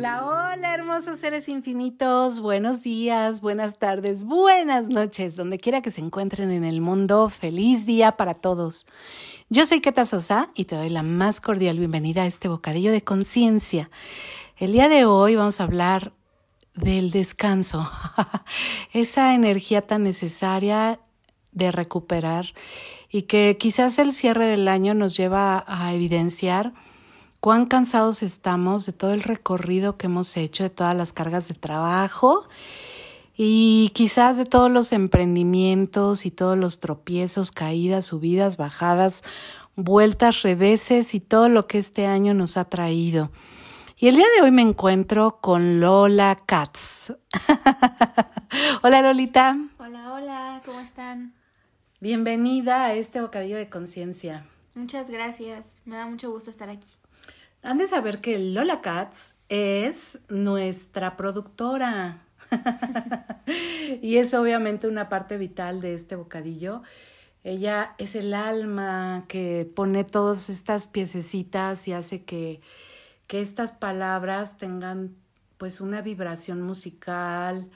Hola, hola, hermosos seres infinitos. Buenos días, buenas tardes, buenas noches, donde quiera que se encuentren en el mundo. Feliz día para todos. Yo soy Keta Sosa y te doy la más cordial bienvenida a este bocadillo de conciencia. El día de hoy vamos a hablar del descanso, esa energía tan necesaria de recuperar y que quizás el cierre del año nos lleva a evidenciar cuán cansados estamos de todo el recorrido que hemos hecho, de todas las cargas de trabajo y quizás de todos los emprendimientos y todos los tropiezos, caídas, subidas, bajadas, vueltas, reveses y todo lo que este año nos ha traído. Y el día de hoy me encuentro con Lola Katz. hola Lolita. Hola, hola, ¿cómo están? Bienvenida a este bocadillo de conciencia. Muchas gracias, me da mucho gusto estar aquí. Han de saber que Lola Katz es nuestra productora. y es obviamente una parte vital de este bocadillo. Ella es el alma que pone todas estas piececitas y hace que, que estas palabras tengan pues una vibración musical,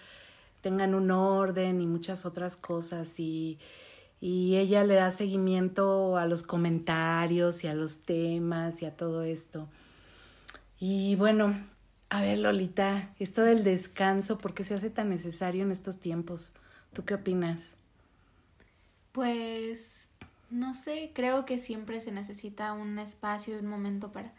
tengan un orden y muchas otras cosas y, y ella le da seguimiento a los comentarios y a los temas y a todo esto. Y bueno, a ver Lolita, esto del descanso, ¿por qué se hace tan necesario en estos tiempos? ¿Tú qué opinas? Pues no sé, creo que siempre se necesita un espacio un momento para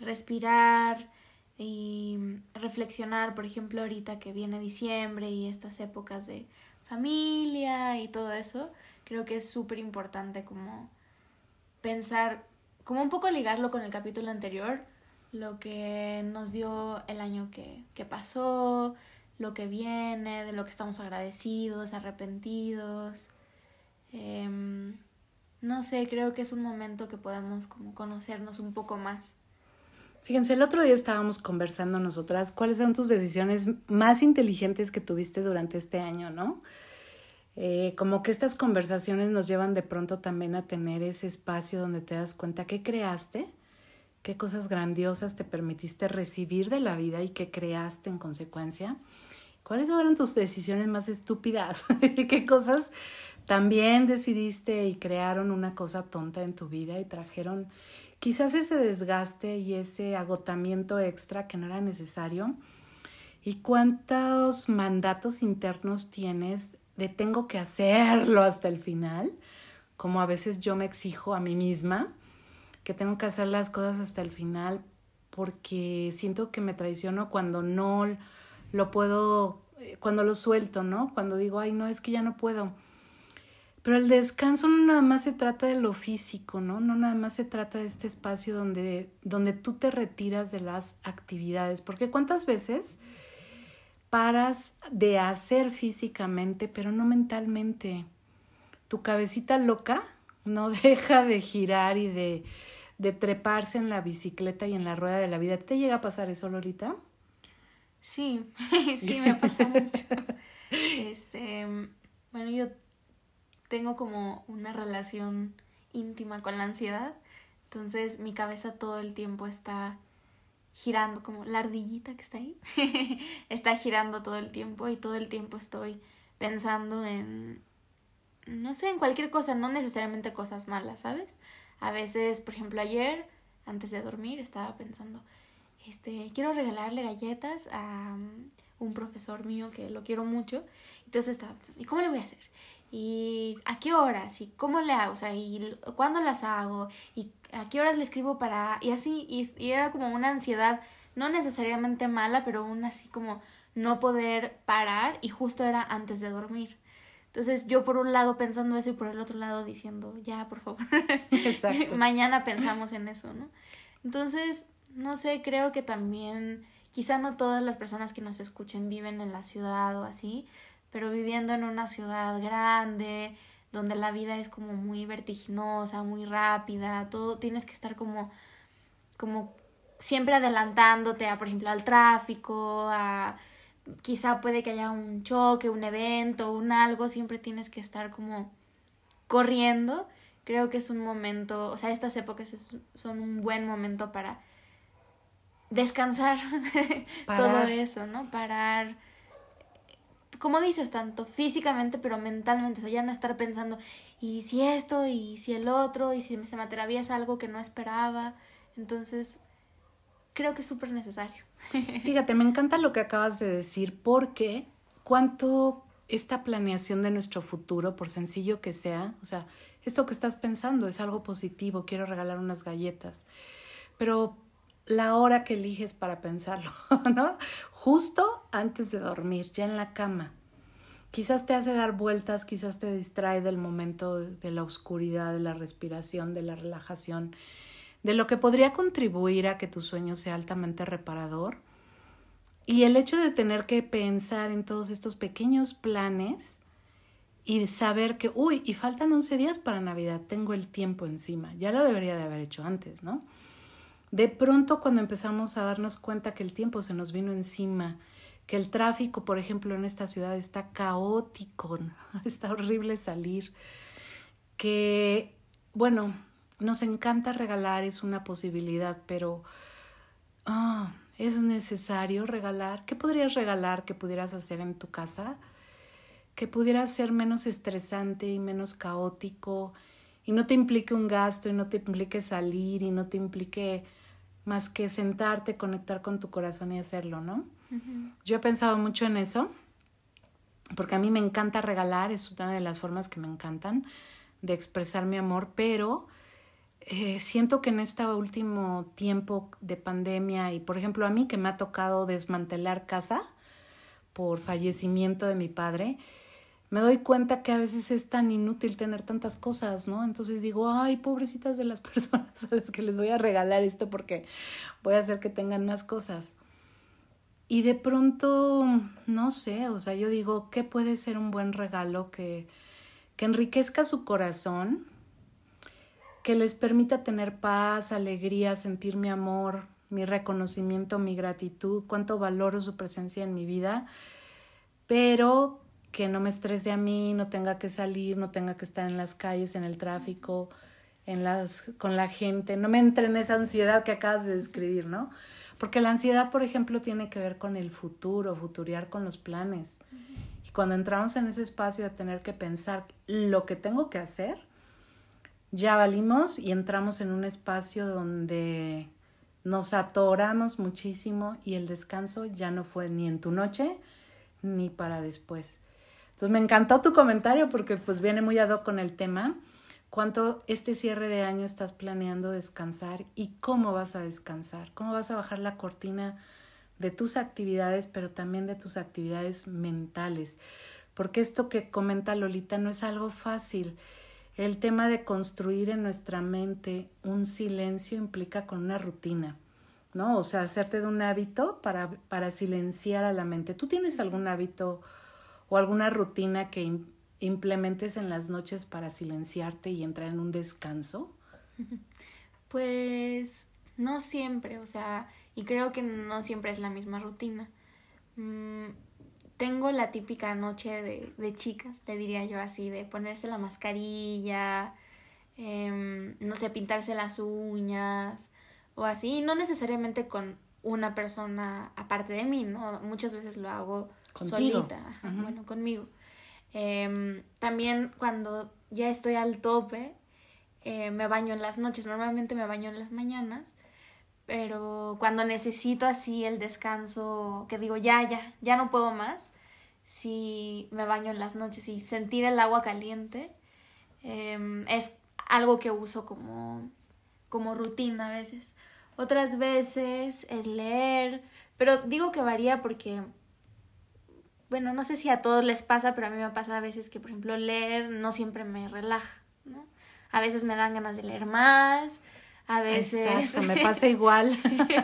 respirar y reflexionar, por ejemplo, ahorita que viene diciembre y estas épocas de familia y todo eso, creo que es súper importante como pensar, como un poco ligarlo con el capítulo anterior, lo que nos dio el año que, que pasó, lo que viene, de lo que estamos agradecidos, arrepentidos. Em, no sé, creo que es un momento que podemos como conocernos un poco más. Fíjense, el otro día estábamos conversando nosotras cuáles son tus decisiones más inteligentes que tuviste durante este año, ¿no? Eh, como que estas conversaciones nos llevan de pronto también a tener ese espacio donde te das cuenta qué creaste, qué cosas grandiosas te permitiste recibir de la vida y qué creaste en consecuencia. ¿Cuáles fueron tus decisiones más estúpidas? ¿Qué cosas también decidiste y crearon una cosa tonta en tu vida y trajeron quizás ese desgaste y ese agotamiento extra que no era necesario? ¿Y cuántos mandatos internos tienes de tengo que hacerlo hasta el final, como a veces yo me exijo a mí misma, que tengo que hacer las cosas hasta el final porque siento que me traiciono cuando no lo puedo, eh, cuando lo suelto, ¿no? Cuando digo, ay, no, es que ya no puedo. Pero el descanso no nada más se trata de lo físico, ¿no? No nada más se trata de este espacio donde, donde tú te retiras de las actividades, porque cuántas veces paras de hacer físicamente, pero no mentalmente. Tu cabecita loca no deja de girar y de, de treparse en la bicicleta y en la rueda de la vida. ¿Te llega a pasar eso, Lolita? Sí, sí, me pasa mucho. Este, bueno, yo tengo como una relación íntima con la ansiedad, entonces mi cabeza todo el tiempo está girando, como la ardillita que está ahí, está girando todo el tiempo y todo el tiempo estoy pensando en, no sé, en cualquier cosa, no necesariamente cosas malas, ¿sabes? A veces, por ejemplo, ayer, antes de dormir, estaba pensando, este, quiero regalarle galletas a um, un profesor mío que lo quiero mucho. Entonces estaba pensando, ¿y cómo le voy a hacer? ¿Y a qué horas? ¿Y cómo le hago? O sea, ¿y cuándo las hago? ¿Y a qué horas le escribo para...? Y así, y, era como una ansiedad, no necesariamente mala, pero aún así como no poder parar y justo era antes de dormir. Entonces yo por un lado pensando eso y por el otro lado diciendo, ya, por favor, mañana pensamos en eso, ¿no? Entonces, no sé, creo que también, quizá no todas las personas que nos escuchen viven en la ciudad o así, pero viviendo en una ciudad grande, donde la vida es como muy vertiginosa, muy rápida, todo tienes que estar como, como siempre adelantándote a, por ejemplo, al tráfico, a quizá puede que haya un choque, un evento, un algo, siempre tienes que estar como corriendo. Creo que es un momento, o sea, estas épocas son un buen momento para descansar todo eso, ¿no? Parar, como dices, tanto físicamente, pero mentalmente, o sea, ya no estar pensando, y si esto, y si el otro, y si se me atraviesa algo que no esperaba. Entonces, creo que es súper necesario. Fíjate, me encanta lo que acabas de decir, porque cuánto esta planeación de nuestro futuro, por sencillo que sea, o sea, esto que estás pensando es algo positivo, quiero regalar unas galletas, pero la hora que eliges para pensarlo, ¿no? Justo antes de dormir, ya en la cama. Quizás te hace dar vueltas, quizás te distrae del momento de la oscuridad, de la respiración, de la relajación, de lo que podría contribuir a que tu sueño sea altamente reparador. Y el hecho de tener que pensar en todos estos pequeños planes y saber que, uy, y faltan 11 días para Navidad, tengo el tiempo encima, ya lo debería de haber hecho antes, ¿no? De pronto cuando empezamos a darnos cuenta que el tiempo se nos vino encima, que el tráfico, por ejemplo, en esta ciudad está caótico, está horrible salir, que, bueno, nos encanta regalar, es una posibilidad, pero ah, es necesario regalar. ¿Qué podrías regalar que pudieras hacer en tu casa? Que pudiera ser menos estresante y menos caótico y no te implique un gasto y no te implique salir y no te implique más que sentarte, conectar con tu corazón y hacerlo, ¿no? Yo he pensado mucho en eso, porque a mí me encanta regalar, es una de las formas que me encantan de expresar mi amor, pero eh, siento que en este último tiempo de pandemia y, por ejemplo, a mí que me ha tocado desmantelar casa por fallecimiento de mi padre, me doy cuenta que a veces es tan inútil tener tantas cosas, ¿no? Entonces digo, ay, pobrecitas de las personas a las que les voy a regalar esto porque voy a hacer que tengan más cosas. Y de pronto, no sé, o sea, yo digo, ¿qué puede ser un buen regalo que, que enriquezca su corazón, que les permita tener paz, alegría, sentir mi amor, mi reconocimiento, mi gratitud, cuánto valoro su presencia en mi vida, pero que no me estrese a mí, no tenga que salir, no tenga que estar en las calles, en el tráfico, en las, con la gente, no me entre en esa ansiedad que acabas de describir, ¿no? Porque la ansiedad, por ejemplo, tiene que ver con el futuro, futuriar con los planes. Y cuando entramos en ese espacio de tener que pensar lo que tengo que hacer, ya valimos y entramos en un espacio donde nos atoramos muchísimo y el descanso ya no fue ni en tu noche ni para después. Entonces me encantó tu comentario porque pues viene muy ad hoc con el tema cuánto este cierre de año estás planeando descansar y cómo vas a descansar, cómo vas a bajar la cortina de tus actividades, pero también de tus actividades mentales. Porque esto que comenta Lolita no es algo fácil. El tema de construir en nuestra mente un silencio implica con una rutina, ¿no? O sea, hacerte de un hábito para, para silenciar a la mente. ¿Tú tienes algún hábito o alguna rutina que implementes en las noches para silenciarte y entrar en un descanso? Pues no siempre, o sea, y creo que no siempre es la misma rutina. Mm, tengo la típica noche de, de, chicas, te diría yo así, de ponerse la mascarilla, em, no sé, pintarse las uñas o así, no necesariamente con una persona aparte de mí, ¿no? Muchas veces lo hago solita, bueno, conmigo. Em, también cuando ya estoy al tope, eh, me baño en las noches. Normalmente me baño en las mañanas, pero cuando necesito así el descanso, que digo, ya, ya, ya no puedo más, si me baño en las noches y sentir el agua caliente em, es algo que uso como, como rutina a veces. Otras veces es leer, pero digo que varía porque bueno, no sé si a todos les pasa, pero a mí me pasa a veces que, por ejemplo, leer no siempre me relaja, ¿no? A veces me dan ganas de leer más, a veces... Exacto, me pasa igual.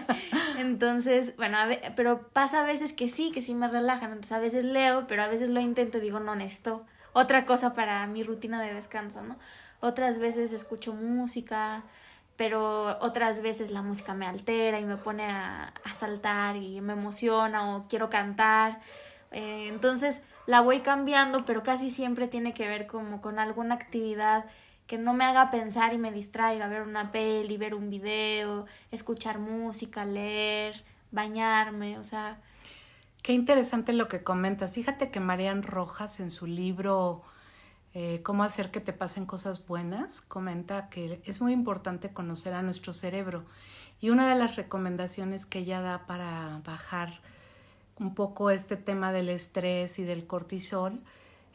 Entonces, bueno, pero pasa a veces que sí, que sí me relajan, entonces a veces leo, pero a veces lo intento y digo, no, necesito otra cosa para mi rutina de descanso, ¿no? Otras veces escucho música, pero otras veces la música me altera y me pone a, a saltar y me emociona o quiero cantar. Eh, entonces la voy cambiando, pero casi siempre tiene que ver como con alguna actividad que no me haga pensar y me distraiga, ver una peli, ver un video, escuchar música, leer, bañarme, o sea... Qué interesante lo que comentas. Fíjate que Marian Rojas en su libro eh, Cómo hacer que te pasen cosas buenas comenta que es muy importante conocer a nuestro cerebro y una de las recomendaciones que ella da para bajar un poco este tema del estrés y del cortisol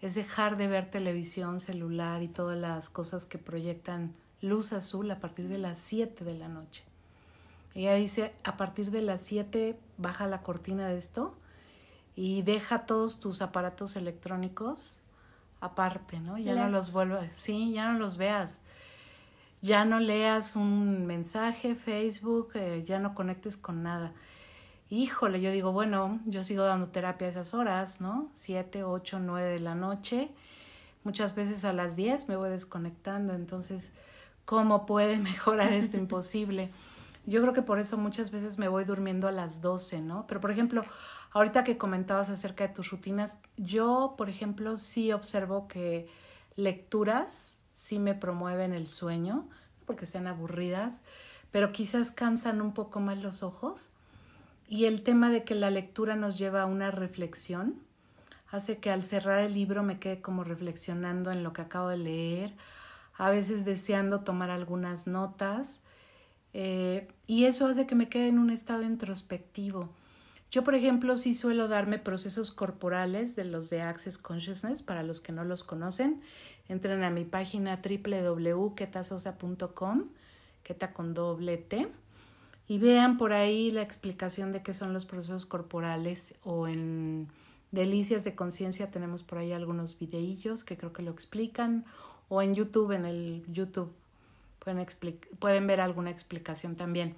es dejar de ver televisión, celular y todas las cosas que proyectan luz azul a partir de las 7 de la noche. Ella dice, a partir de las 7 baja la cortina de esto y deja todos tus aparatos electrónicos aparte, ¿no? Ya no los vuelvas, sí, ya no los veas. Ya no leas un mensaje, Facebook, eh, ya no conectes con nada híjole, yo digo, bueno, yo sigo dando terapia a esas horas, ¿no? Siete, ocho, nueve de la noche. Muchas veces a las diez me voy desconectando, entonces, ¿cómo puede mejorar esto? Imposible. Yo creo que por eso muchas veces me voy durmiendo a las doce, ¿no? Pero, por ejemplo, ahorita que comentabas acerca de tus rutinas, yo, por ejemplo, sí observo que lecturas sí me promueven el sueño, porque sean aburridas, pero quizás cansan un poco más los ojos y el tema de que la lectura nos lleva a una reflexión hace que al cerrar el libro me quede como reflexionando en lo que acabo de leer, a veces deseando tomar algunas notas, eh, y eso hace que me quede en un estado introspectivo. Yo, por ejemplo, sí suelo darme procesos corporales de los de Access Consciousness, para los que no los conocen. Entren a mi página www.ketasosa.com, keta con doble T y vean por ahí la explicación de qué son los procesos corporales o en Delicias de Conciencia tenemos por ahí algunos videillos que creo que lo explican o en YouTube, en el YouTube pueden, pueden ver alguna explicación también.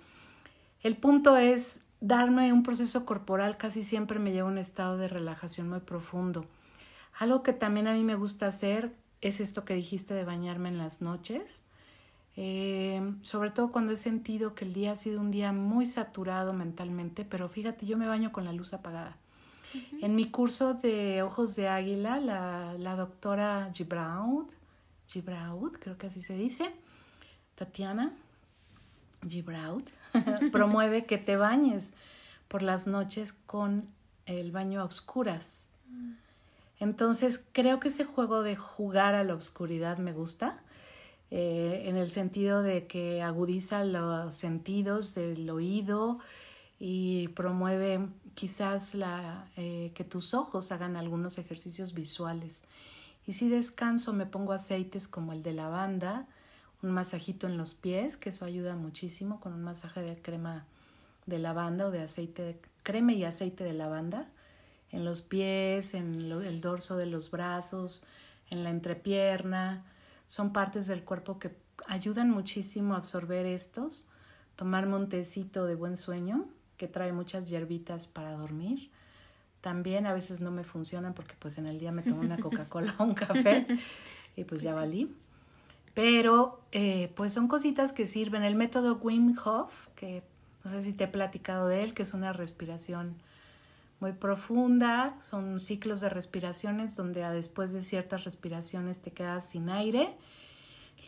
El punto es darme un proceso corporal casi siempre me lleva a un estado de relajación muy profundo. Algo que también a mí me gusta hacer es esto que dijiste de bañarme en las noches. Eh, sobre todo cuando he sentido que el día ha sido un día muy saturado mentalmente, pero fíjate, yo me baño con la luz apagada. En mi curso de Ojos de Águila, la, la doctora Gibraud, Gibraud, creo que así se dice, Tatiana Gibraud, promueve que te bañes por las noches con el baño a oscuras. Mm. Entonces creo que ese juego de jugar a la oscuridad me gusta eh, en el sentido de que agudiza los sentidos del oído y promueve quizás la, eh, que tus ojos hagan algunos ejercicios visuales. Y si descanso me pongo aceites como el de lavanda, un masajito en los pies, que eso ayuda muchísimo con un masaje de crema de lavanda o de aceite de crema y aceite de lavanda en los pies, en el dorso de los brazos, en la entrepierna, son partes del cuerpo que ayudan muchísimo a absorber estos. Tomarme un tecito de buen sueño, que trae muchas hierbitas para dormir. También a veces no me funcionan porque pues en el día me tomo una Coca-Cola o un café y pues ya valí. Pero eh, pues son cositas que sirven. El método Wim Hof, que no sé si te he platicado de él, que es una respiración muy profunda, son ciclos de respiraciones donde después de ciertas respiraciones te quedas sin aire,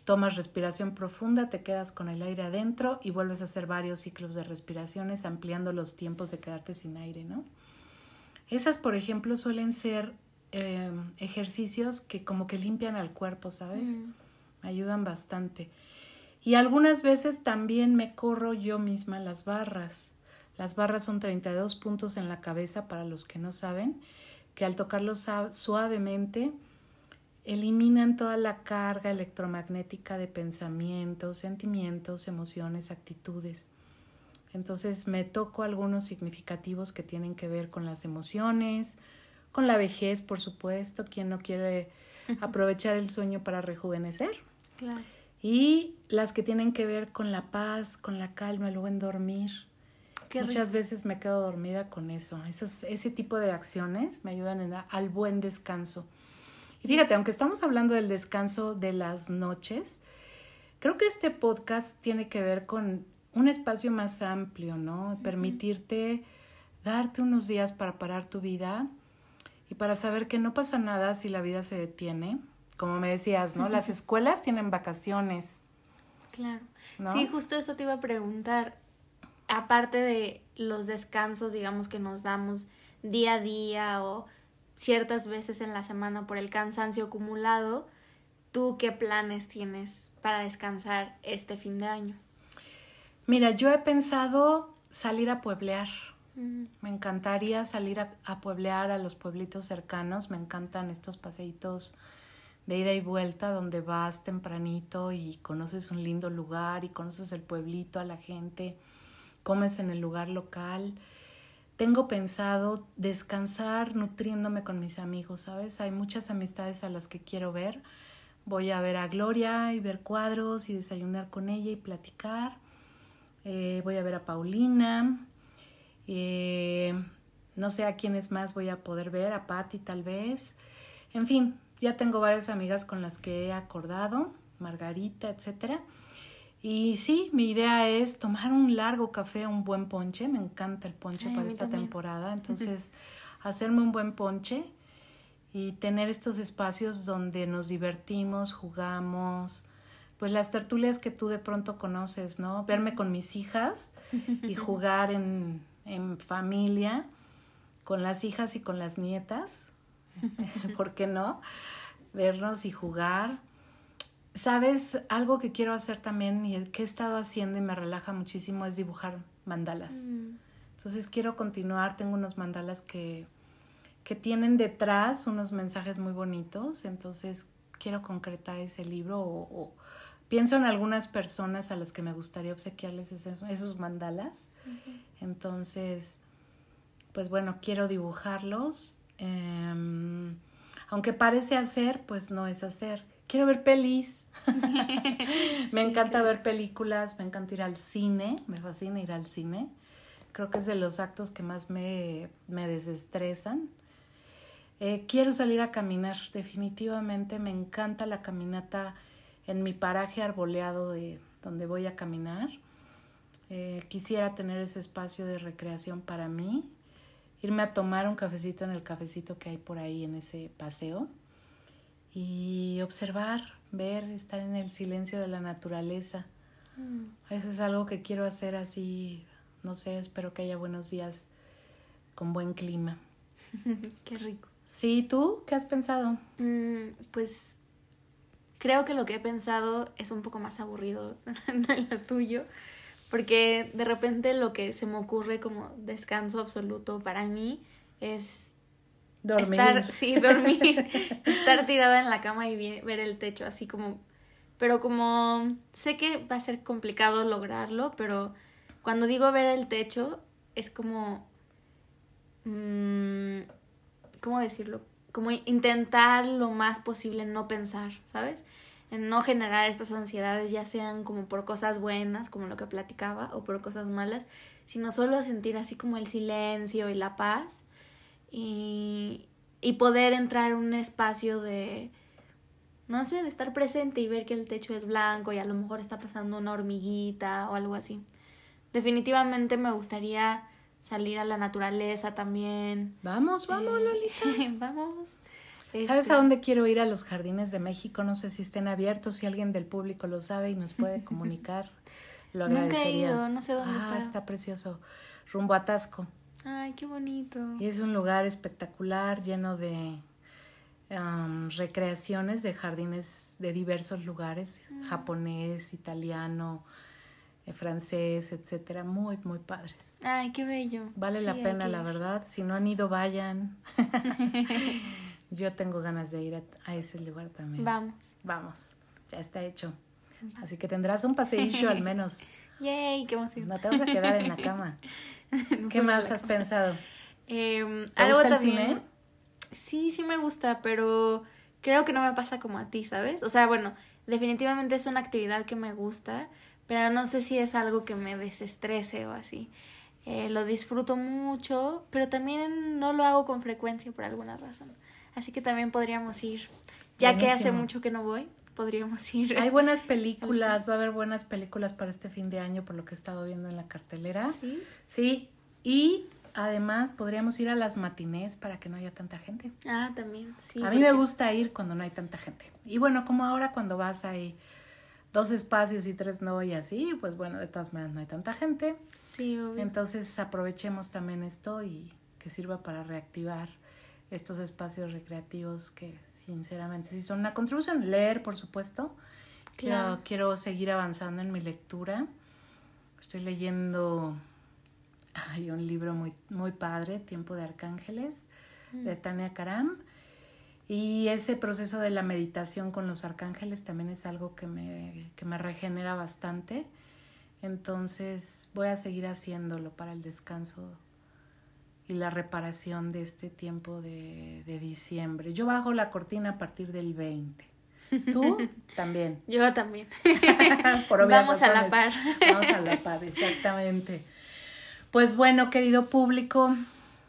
tomas respiración profunda, te quedas con el aire adentro y vuelves a hacer varios ciclos de respiraciones ampliando los tiempos de quedarte sin aire, ¿no? Esas, por ejemplo, suelen ser em, ejercicios que como que limpian al cuerpo, ¿sabes? ayudan bastante. Y algunas veces también me corro yo misma las barras. Las barras son 32 puntos en la cabeza para los que no saben, que al tocarlos suavemente eliminan toda la carga electromagnética de pensamientos, sentimientos, emociones, actitudes. Entonces me toco algunos significativos que tienen que ver con las emociones, con la vejez, por supuesto, quien no quiere aprovechar el sueño para rejuvenecer. Y las que tienen que ver con la paz, con la calma, el buen dormir, Muchas veces me quedo dormida con eso. ese tipo de acciones me ayudan al buen descanso. Y fíjate, aunque estamos hablando del descanso de las noches, creo que este podcast tiene que ver con un espacio más amplio, ¿no? Permitirte darte unos días para parar tu vida y para saber que no pasa nada si la vida se detiene, como me decías, ¿no? Las escuelas tienen vacaciones. Claro. Sí, justo eso te iba a preguntar. Aparte de los descansos, digamos, que nos damos día a día o ciertas veces en la semana por el cansancio acumulado, ¿tú qué planes tienes para descansar este fin de año? Mira, yo he pensado salir a pueblear. Me encantaría salir a, pueblear a los pueblitos cercanos. Me encantan estos paseitos de ida y vuelta donde vas tempranito y conoces un lindo lugar y conoces el pueblito, a la gente, comes en el lugar local. Tengo pensado descansar nutriéndome con mis amigos, ¿sabes? Hay muchas amistades a las que quiero ver. Voy a ver a Gloria y ver cuadros y desayunar con ella y platicar. Eh, voy a ver a Paulina. Eh, no sé a quiénes más voy a poder ver, a Patti tal vez. En fin, ya tengo varias amigas con las que he acordado, Margarita, etcétera. Y sí, mi idea es tomar un largo café, un buen ponche. Me encanta el ponche para esta temporada. Entonces, hacerme un buen ponche y tener estos espacios donde nos divertimos, jugamos, pues las tertulias que tú de pronto conoces, ¿no? Verme con mis hijas y jugar en, en familia, con las hijas y con las nietas, ¿por qué no? Vernos y jugar. Sabes, algo que quiero hacer también y que he estado haciendo y me relaja muchísimo es dibujar mandalas. Mm. Entonces quiero continuar, tengo unos mandalas que, que tienen detrás unos mensajes muy bonitos, entonces quiero concretar ese libro o, pienso en algunas personas a las que me gustaría obsequiarles esos, esos mandalas. Entonces, pues bueno, quiero dibujarlos. Em, aunque parece hacer, pues no es hacer. Quiero ver pelis. me encanta ver películas, me encanta ir al cine, me fascina ir al cine. Creo que es de los actos que más me, me desestresan. Eh, quiero salir a caminar, definitivamente me encanta la caminata en mi paraje arboleado de donde voy a caminar. Eh, quisiera tener ese espacio de recreación para mí, irme a tomar un cafecito en el cafecito que hay por ahí en ese paseo y observar, ver, estar en el silencio de la naturaleza. Mm. Eso es algo que quiero hacer así, no sé, espero que haya buenos días con buen clima. Qué rico. Sí, ¿tú qué has pensado? Mm, pues creo que lo que he pensado es un poco más aburrido de lo tuyo. Porque de repente lo que se me ocurre como descanso absoluto para mí es dormir. Estar, sí, dormir, estar tirada en la cama y ver el techo, así como... Pero como sé que va a ser complicado lograrlo, pero cuando digo ver el techo es como... Mmm, ¿Cómo decirlo? Como intentar lo más posible no pensar, ¿sabes? en no generar estas ansiedades, ya sean como por cosas buenas, como lo que platicaba, o por cosas malas, sino solo sentir así como el silencio y la paz y, y poder entrar en un espacio de, no sé, de estar presente y ver que el techo es blanco y a lo mejor está pasando una hormiguita o algo así. Definitivamente me gustaría salir a la naturaleza también. Vamos, vamos, eh, Lolita. vamos. ¿Sabes a este, dónde quiero ir? A los jardines de México. No sé si estén abiertos, si alguien del público lo sabe y nos puede comunicar. Lo agradecería. Nunca he ido, no sé dónde ah, está. precioso. Rumbo a Tasco. Ay, qué bonito. Y es un lugar espectacular, lleno de recreaciones de jardines de diversos lugares, mm. japonés, italiano, eh, francés, etcétera, muy, muy padres. Ay, qué bello. Vale la pena, la verdad. Si no han ido, vayan. Yo tengo ganas de ir a, ese lugar también. Vamos. Vamos, ya está hecho. Así que tendrás un paseillo al menos. ¡Yay! ¡Qué emoción! No te vas a quedar en la cama. ¿Qué más has pensado? Eh, ¿Te gusta el cine? Sí, sí me gusta, pero creo que no me pasa como a ti, ¿sabes? O sea, bueno, definitivamente es una actividad que me gusta, pero no sé si es algo que me desestrese o así. Eh, lo disfruto mucho, pero también no lo hago con frecuencia por alguna razón. Así que también podríamos ir. Ya que hace mucho que no voy, podríamos ir. Hay buenas películas, va a haber buenas películas para este fin de año por lo que he estado viendo en la cartelera. Sí. Sí. Y además podríamos ir a las matinés para que no haya tanta gente. Ah, también, sí. A mí me gusta ir cuando no hay tanta gente. Y bueno, como ahora cuando vas ahí dos espacios y tres no y así, pues bueno, de todas maneras no hay tanta gente. Sí, obvio. Entonces aprovechemos también esto y que sirva para reactivar estos espacios recreativos que sinceramente sí son una contribución. Leer, por supuesto. Quiero, quiero seguir avanzando en mi lectura. Estoy leyendo hay un libro muy, muy padre, Tiempo de Arcángeles, de mm. Tania Karam. Y ese proceso de la meditación con los arcángeles también es algo que me, que me regenera bastante. Entonces voy a seguir haciéndolo para el descanso y la reparación de este tiempo de, de diciembre. Yo bajo la cortina a partir del 20. ¿Tú? también. Yo también. Vamos a la par. Vamos a la par, exactamente. Pues bueno, querido público,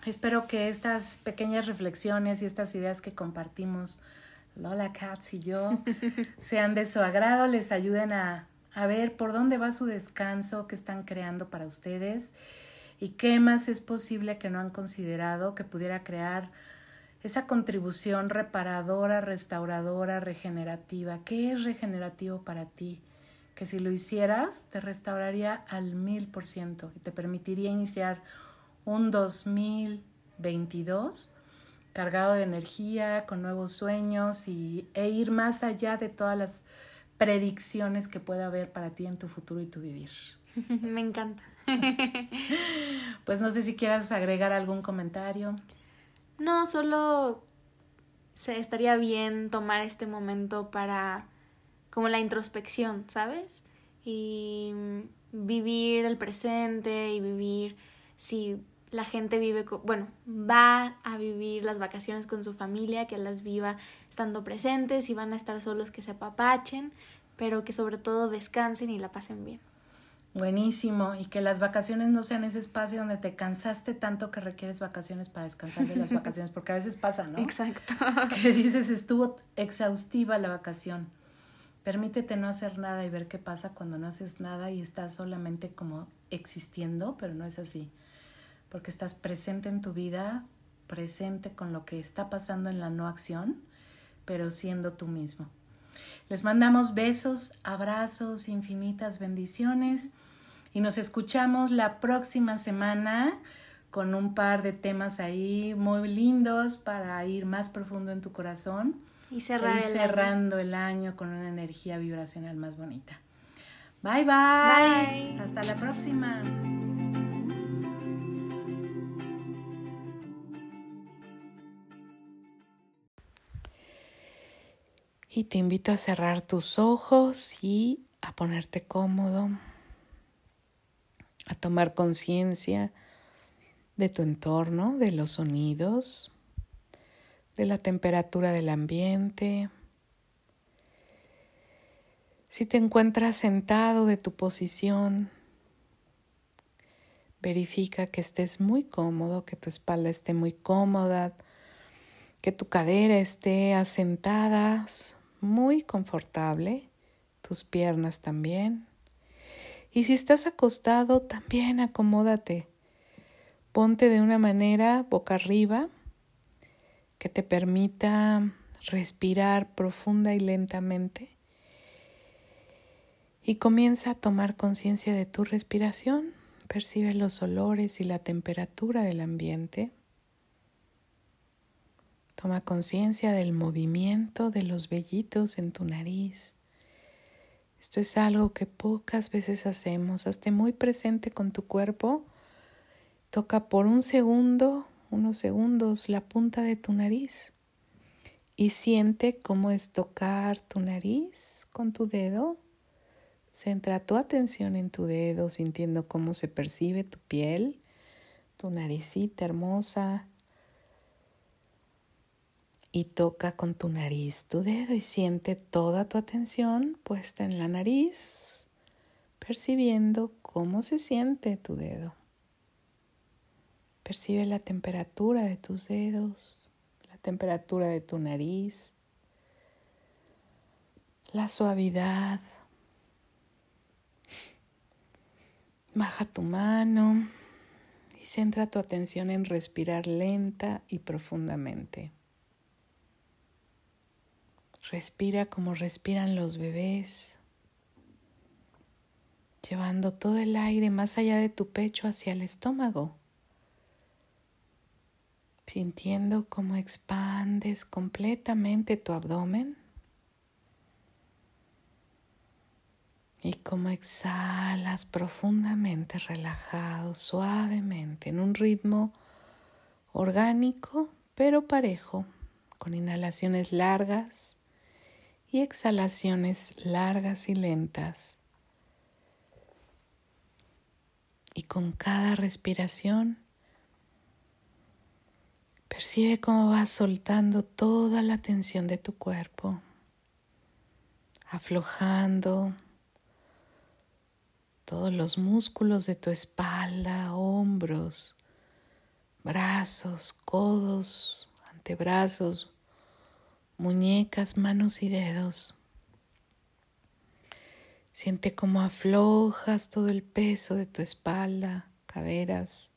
espero que estas pequeñas reflexiones y estas ideas que compartimos Lola Katz y yo sean de su agrado, les ayuden a, a ver por dónde va su descanso que están creando para ustedes y qué más es posible que no han considerado que pudiera crear esa contribución reparadora, restauradora, regenerativa. ¿Qué es regenerativo para ti? que si lo hicieras te restauraría al mil por ciento y te permitiría iniciar un 2022 cargado de energía, con nuevos sueños y, e ir más allá de todas las predicciones que pueda haber para ti en tu futuro y tu vivir. Me encanta. pues no sé si quieras agregar algún comentario. No, solo se estaría bien tomar este momento para como la introspección, ¿sabes? Y vivir el presente y vivir si la gente vive, bueno, va a vivir las vacaciones con su familia, que las viva estando presentes, y van a estar solos que se apapachen, pero que sobre todo descansen y la pasen bien. Buenísimo, y que las vacaciones no sean ese espacio donde te cansaste tanto que requieres vacaciones para descansar de las vacaciones, porque a veces pasa, ¿no? Exacto. Que dices, estuvo exhaustiva la vacación Permítete no hacer nada y ver qué pasa cuando no haces nada y estás solamente como existiendo, pero no es así. Porque estás presente en tu vida, presente con lo que está pasando en la no acción, pero siendo tú mismo. Les mandamos besos, abrazos, infinitas bendiciones y nos escuchamos la próxima semana con un par de temas ahí muy lindos para ir más profundo en tu corazón. Y cerrar el cerrando el año con una energía vibracional más bonita. Bye bye. Hasta la próxima. Y te invito a cerrar tus ojos y a ponerte cómodo, a tomar conciencia de tu entorno, de los sonidos, de la temperatura del ambiente. Si te encuentras sentado de tu posición, verifica que estés muy cómodo, que tu espalda esté muy cómoda, que tu cadera esté asentada, muy confortable, tus piernas también. Y si estás acostado, también acomódate. Ponte de una manera boca arriba que te permita respirar profunda y lentamente. Y comienza a tomar conciencia de tu respiración. Percibe los olores y la temperatura del ambiente. Toma conciencia del movimiento de los vellitos en tu nariz. Esto es algo que pocas veces hacemos. Hazte muy presente con tu cuerpo. Toca por un segundo unos segundos la punta de tu nariz y siente cómo es tocar tu nariz con tu dedo. Centra tu atención en tu dedo, sintiendo cómo se percibe tu piel, tu naricita hermosa. Y toca con tu nariz tu dedo y siente toda tu atención puesta en la nariz, percibiendo cómo se siente tu dedo. Percibe la temperatura de tus dedos, la temperatura de tu nariz, la suavidad. Baja tu mano y centra tu atención en respirar lenta y profundamente. Respira como respiran los bebés, llevando todo el aire más allá de tu pecho hacia el estómago, sintiendo cómo expandes completamente tu abdomen y cómo exhalas profundamente, relajado, suavemente, en un ritmo orgánico pero parejo, con inhalaciones largas y exhalaciones largas y lentas. Y con cada respiración, percibe cómo vas soltando toda la tensión de tu cuerpo, aflojando todos los músculos de tu espalda, hombros, brazos, codos, antebrazos, muñecas, manos y dedos. Siente cómo aflojas todo el peso de tu espalda, caderas,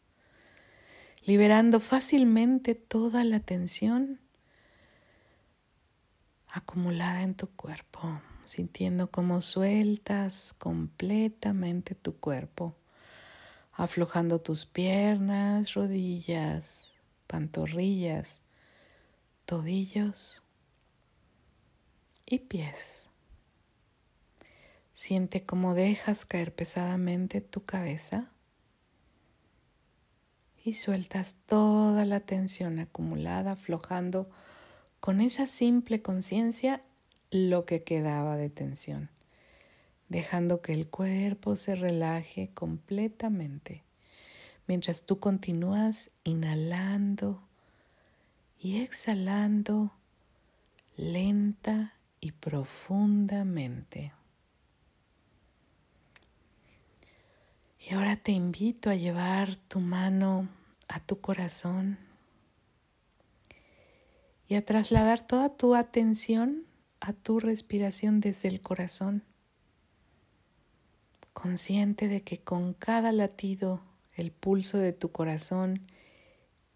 liberando fácilmente toda la tensión acumulada en tu cuerpo, sintiendo cómo sueltas completamente tu cuerpo, aflojando tus piernas, rodillas, pantorrillas, tobillos y pies. Siente cómo dejas caer pesadamente tu cabeza y sueltas toda la tensión acumulada, aflojando con esa simple conciencia lo que quedaba de tensión, dejando que el cuerpo se relaje completamente, mientras tú continúas inhalando y exhalando lenta y profundamente. Y ahora te invito a llevar tu mano a tu corazón y a trasladar toda tu atención a tu respiración desde el corazón, consciente de que con cada latido el pulso de tu corazón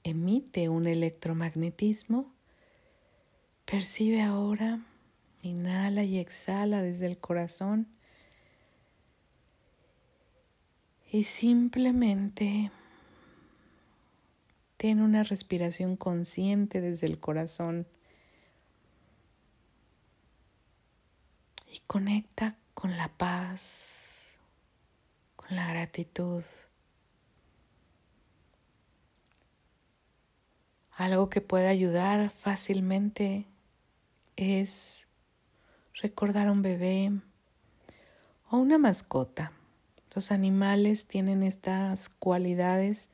emite un electromagnetismo, percibe ahora Inhala y exhala desde el corazón. Y simplemente ten una respiración consciente desde el corazón. Y conecta con la paz, con la gratitud. Algo que puede ayudar fácilmente es recordar a un bebé o una mascota. Los animales tienen estas cualidades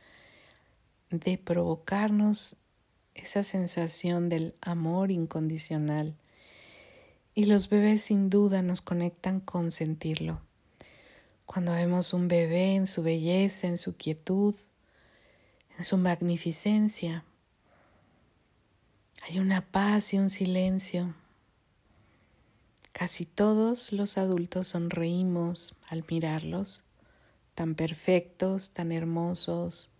de provocarnos esa sensación del amor incondicional y los bebés sin duda nos conectan con sentirlo. Cuando vemos un bebé en su belleza, en su quietud, en su magnificencia, hay una paz y un silencio Casi todos los adultos sonreímos al mirarlos, tan perfectos, tan hermosos,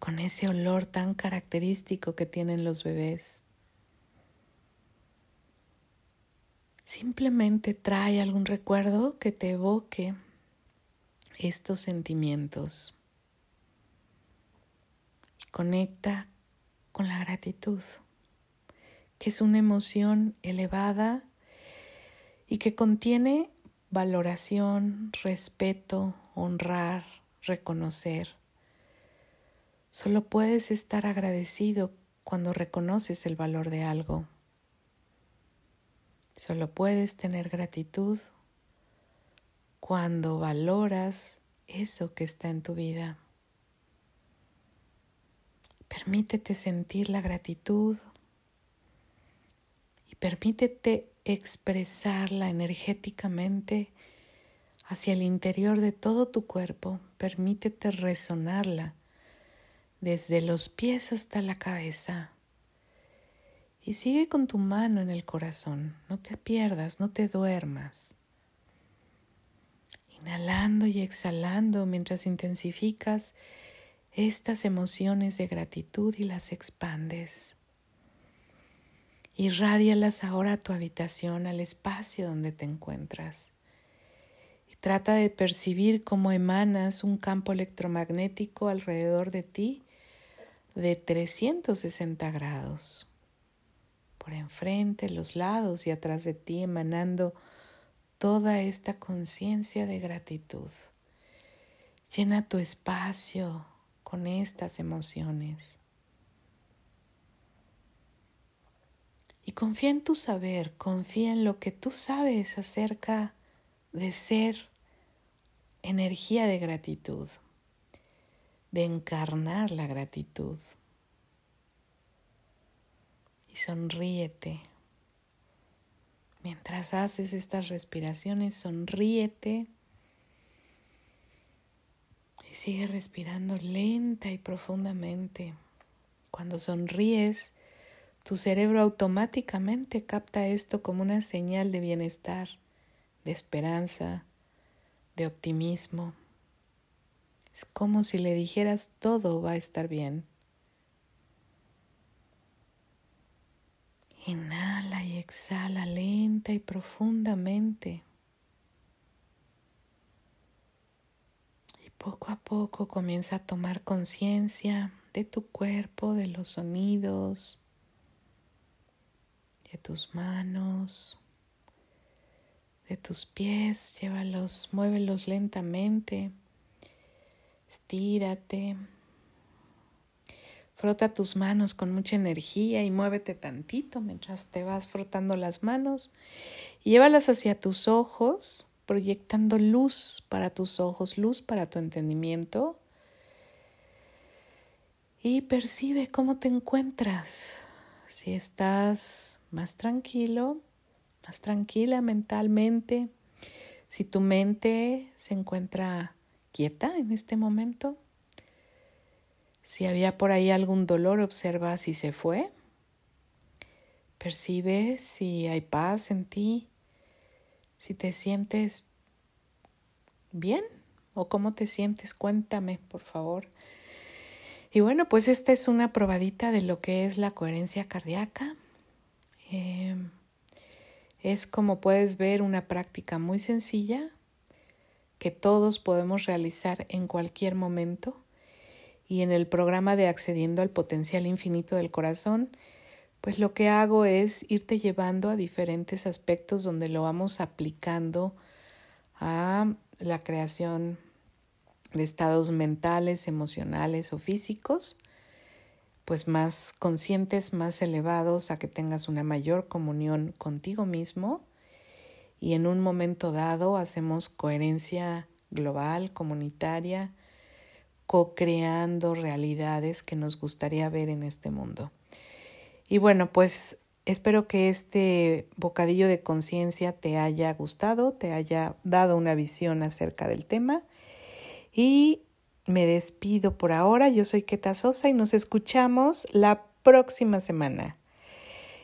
con ese olor tan característico que tienen los bebés. Simplemente trae algún recuerdo que te evoque estos sentimientos y conecta con la gratitud, que es una emoción elevada y que contiene valoración, respeto, honrar, reconocer. Solo puedes estar agradecido cuando reconoces el valor de algo. Solo puedes tener gratitud cuando valoras eso que está en tu vida. Permítete sentir la gratitud y permítete expresarla energéticamente hacia el interior de todo tu cuerpo. Permítete resonarla desde los pies hasta la cabeza. Y sigue con tu mano en el corazón. No te pierdas, no te duermas. Inhalando y exhalando mientras intensificas estas emociones de gratitud y las expandes. Irradialas ahora a tu habitación, al espacio donde te encuentras. Y trata de percibir cómo emanas un campo electromagnético alrededor de ti de 360 grados. Por enfrente, los lados y atrás de ti, emanando toda esta conciencia de gratitud. Llena tu espacio con estas emociones. Y confía en tu saber, confía en lo que tú sabes acerca de ser energía de gratitud, de encarnar la gratitud. Y sonríete. Mientras haces estas respiraciones, sonríete y sigue respirando lenta y profundamente. Cuando sonríes, tu cerebro automáticamente capta esto como una señal de bienestar, de esperanza, de optimismo. Es como si le dijeras todo va a estar bien. Inhala y exhala lenta y profundamente. Y poco a poco comienza a tomar conciencia de tu cuerpo, de los sonidos, de tus manos, de tus pies, llévalos, muévelos lentamente, estírate, frota tus manos con mucha energía y muévete tantito mientras te vas frotando las manos llévalas hacia tus ojos, proyectando luz para tus ojos, luz para tu entendimiento. Y percibe cómo te encuentras. Si estás más tranquilo, más tranquila mentalmente. Si tu mente se encuentra quieta en este momento, si había por ahí algún dolor, observa si se fue. Percibe si hay paz en ti, si te sientes bien o cómo te sientes. Cuéntame, por favor. Y bueno, pues esta es una probadita de lo que es la coherencia cardíaca. Em, es como puedes ver una práctica muy sencilla que todos podemos realizar en cualquier momento y en el programa de accediendo al potencial infinito del corazón, pues lo que hago es irte llevando a diferentes aspectos donde lo vamos aplicando a la creación de estados mentales, emocionales o físicos pues más conscientes, más elevados, a que tengas una mayor comunión contigo mismo y en un momento dado hacemos coherencia global, comunitaria, co-creando realidades que nos gustaría ver en este mundo. Y bueno, pues espero que este bocadillo de conciencia te haya gustado, te haya dado una visión acerca del tema y me despido por ahora. Yo soy Keta Sosa y nos escuchamos la próxima semana.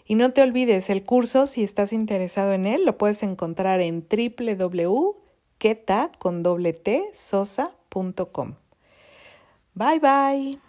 Y no te olvides, el curso, si estás interesado en él, lo puedes encontrar en www.keta.sosa.com. Bye bye.